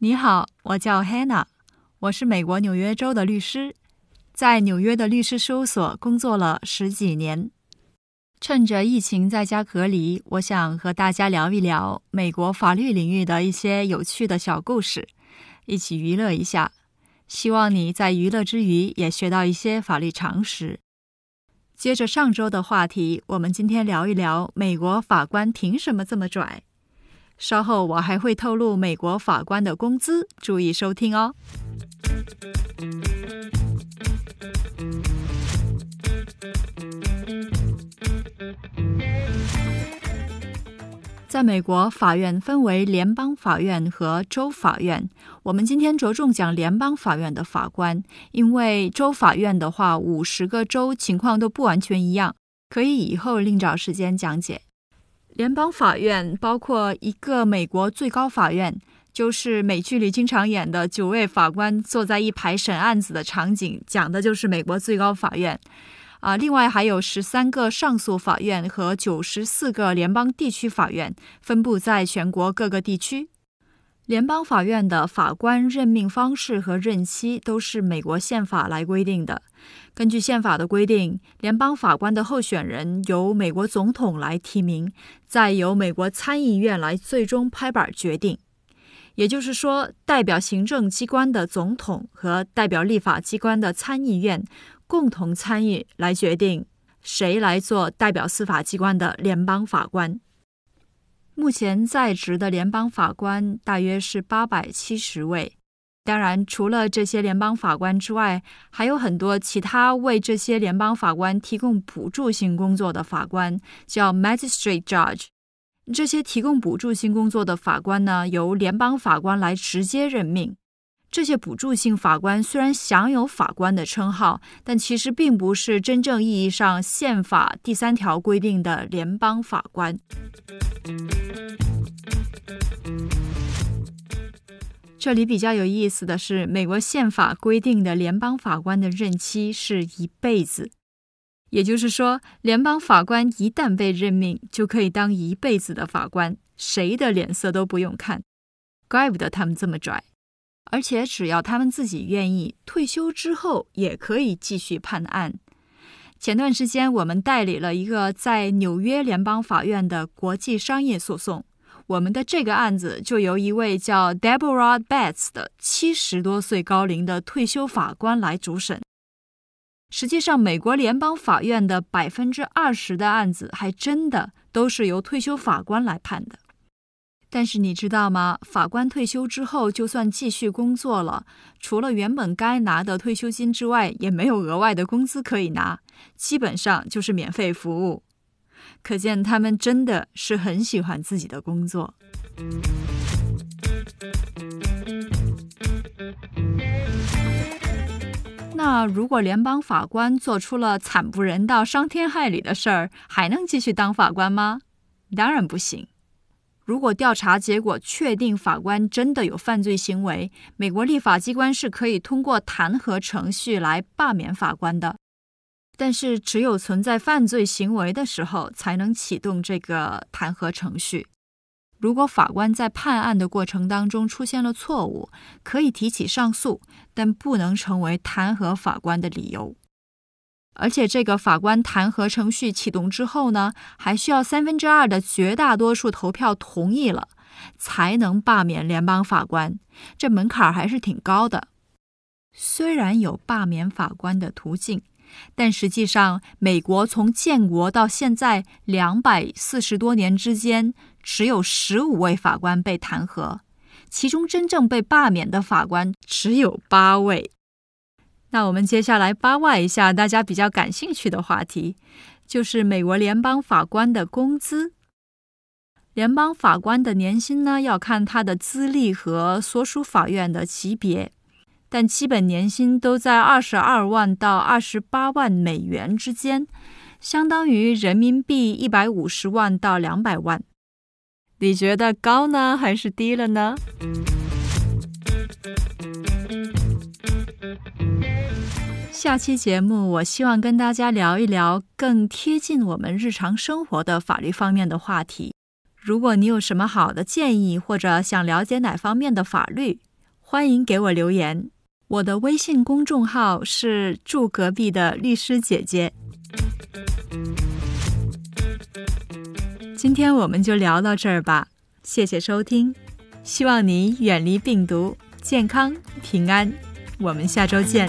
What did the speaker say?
你好，我叫 Hannah，我是美国纽约州的律师，在纽约的律师事务所工作了十几年。趁着疫情在家隔离，我想和大家聊一聊美国法律领域的一些有趣的小故事，一起娱乐一下。希望你在娱乐之余也学到一些法律常识。接着上周的话题，我们今天聊一聊美国法官凭什么这么拽。稍后我还会透露美国法官的工资，注意收听哦。在美国，法院分为联邦法院和州法院。我们今天着重讲联邦法院的法官，因为州法院的话，五十个州情况都不完全一样，可以以后另找时间讲解。联邦法院包括一个美国最高法院，就是美剧里经常演的九位法官坐在一排审案子的场景，讲的就是美国最高法院。啊，另外还有十三个上诉法院和九十四个联邦地区法院，分布在全国各个地区。联邦法院的法官任命方式和任期都是美国宪法来规定的。根据宪法的规定，联邦法官的候选人由美国总统来提名，再由美国参议院来最终拍板决定。也就是说，代表行政机关的总统和代表立法机关的参议院共同参与来决定谁来做代表司法机关的联邦法官。目前在职的联邦法官大约是八百七十位。当然，除了这些联邦法官之外，还有很多其他为这些联邦法官提供补助性工作的法官，叫 magistrate judge。这些提供补助性工作的法官呢，由联邦法官来直接任命。这些补助性法官虽然享有法官的称号，但其实并不是真正意义上宪法第三条规定的联邦法官。这里比较有意思的是，美国宪法规定的联邦法官的任期是一辈子，也就是说，联邦法官一旦被任命，就可以当一辈子的法官，谁的脸色都不用看。怪不得他们这么拽。而且只要他们自己愿意，退休之后也可以继续判案。前段时间，我们代理了一个在纽约联邦法院的国际商业诉讼。我们的这个案子就由一位叫 Deborah Betts 的七十多岁高龄的退休法官来主审。实际上，美国联邦法院的百分之二十的案子还真的都是由退休法官来判的。但是你知道吗？法官退休之后，就算继续工作了，除了原本该拿的退休金之外，也没有额外的工资可以拿，基本上就是免费服务。可见他们真的是很喜欢自己的工作。那如果联邦法官做出了惨不忍睹、伤天害理的事儿，还能继续当法官吗？当然不行。如果调查结果确定法官真的有犯罪行为，美国立法机关是可以通过弹劾程序来罢免法官的。但是，只有存在犯罪行为的时候，才能启动这个弹劾程序。如果法官在判案的过程当中出现了错误，可以提起上诉，但不能成为弹劾法官的理由。而且，这个法官弹劾程序启动之后呢，还需要三分之二的绝大多数投票同意了，才能罢免联邦法官。这门槛还是挺高的。虽然有罢免法官的途径，但实际上，美国从建国到现在两百四十多年之间，只有十五位法官被弹劾，其中真正被罢免的法官只有八位。那我们接下来八卦一下大家比较感兴趣的话题，就是美国联邦法官的工资。联邦法官的年薪呢，要看他的资历和所属法院的级别，但基本年薪都在二十二万到二十八万美元之间，相当于人民币一百五十万到两百万。你觉得高呢，还是低了呢？下期节目，我希望跟大家聊一聊更贴近我们日常生活的法律方面的话题。如果你有什么好的建议，或者想了解哪方面的法律，欢迎给我留言。我的微信公众号是“住隔壁的律师姐姐”。今天我们就聊到这儿吧，谢谢收听，希望你远离病毒，健康平安。我们下周见。